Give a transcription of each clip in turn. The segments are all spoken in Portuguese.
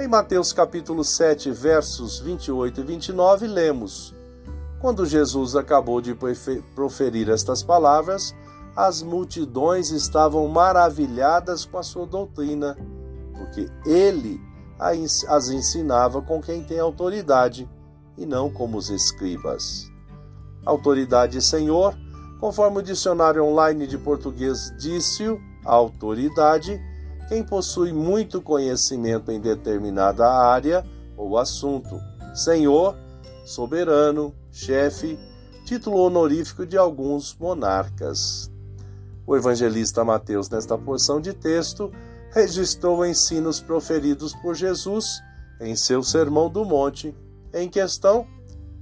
Em Mateus capítulo 7, versos 28 e 29, lemos: Quando Jesus acabou de proferir estas palavras, as multidões estavam maravilhadas com a sua doutrina, porque ele as ensinava com quem tem autoridade e não como os escribas. Autoridade Senhor, conforme o dicionário online de português disse, autoridade quem possui muito conhecimento em determinada área ou assunto. Senhor, soberano, chefe, título honorífico de alguns monarcas. O evangelista Mateus, nesta porção de texto, registrou ensinos proferidos por Jesus em seu Sermão do Monte. Em questão,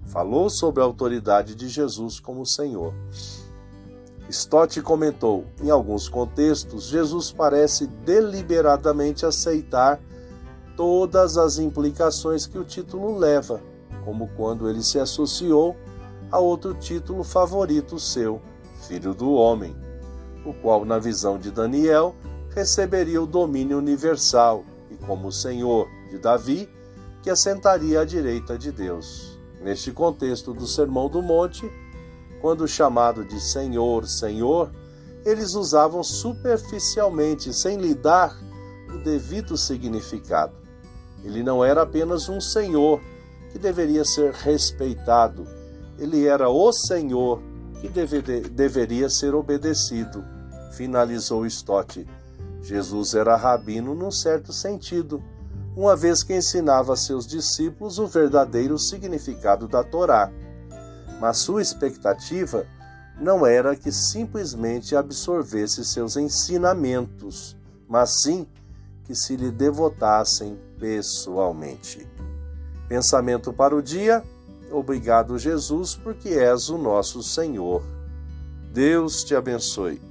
falou sobre a autoridade de Jesus como Senhor. Stott comentou: em alguns contextos, Jesus parece deliberadamente aceitar todas as implicações que o título leva, como quando ele se associou a outro título favorito seu, Filho do Homem, o qual, na visão de Daniel, receberia o domínio universal e como Senhor de Davi, que assentaria à direita de Deus. Neste contexto do Sermão do Monte, quando chamado de Senhor, Senhor, eles usavam superficialmente, sem lhe dar o devido significado. Ele não era apenas um Senhor que deveria ser respeitado, ele era o Senhor que deve, deveria ser obedecido. Finalizou Stott. Jesus era rabino num certo sentido, uma vez que ensinava a seus discípulos o verdadeiro significado da Torá mas sua expectativa não era que simplesmente absorvesse seus ensinamentos, mas sim que se lhe devotassem pessoalmente. Pensamento para o dia: Obrigado, Jesus, porque és o nosso Senhor. Deus te abençoe.